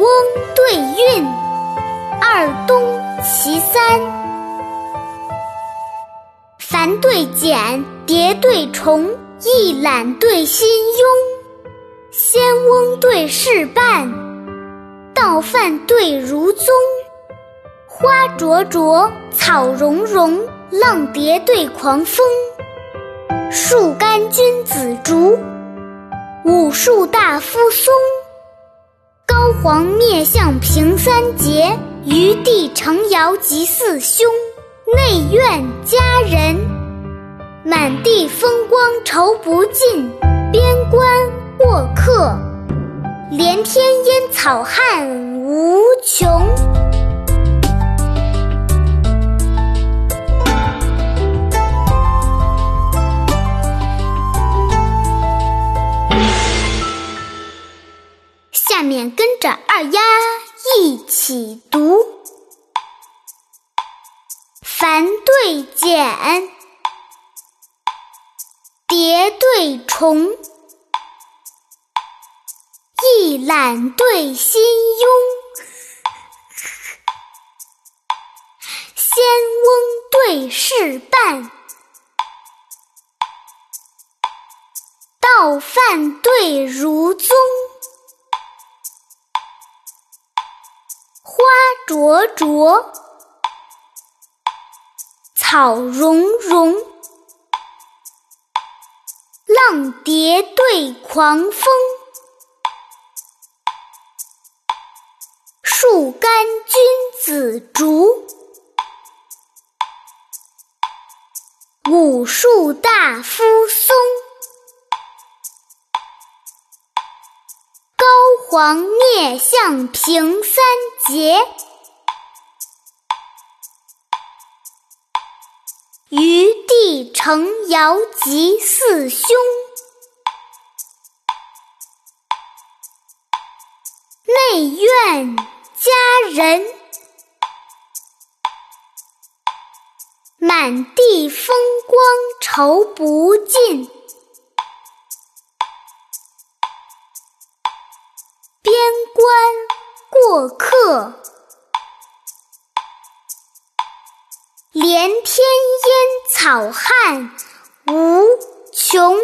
翁对韵，二东其三。繁对简，叠对重，一览对心庸。仙翁对事半，道饭对如宗。花灼灼，草茸茸，浪蝶对狂风。树干君子竹，武树大夫松。黄灭相平三杰，余弟成尧及四兄。内院佳人，满地风光愁不尽。边关过客，连天烟草汉无穷。面跟着二丫一起读：繁对简，叠对重，一览对心庸。仙翁对事半，道泛对如宗。花灼灼，草茸茸，浪蝶对狂风。树干君子竹，武树大夫松。黄灭相平三杰，余地成尧及四兄。内院佳人，满地风光愁不尽。过客，连天烟草汉无穷。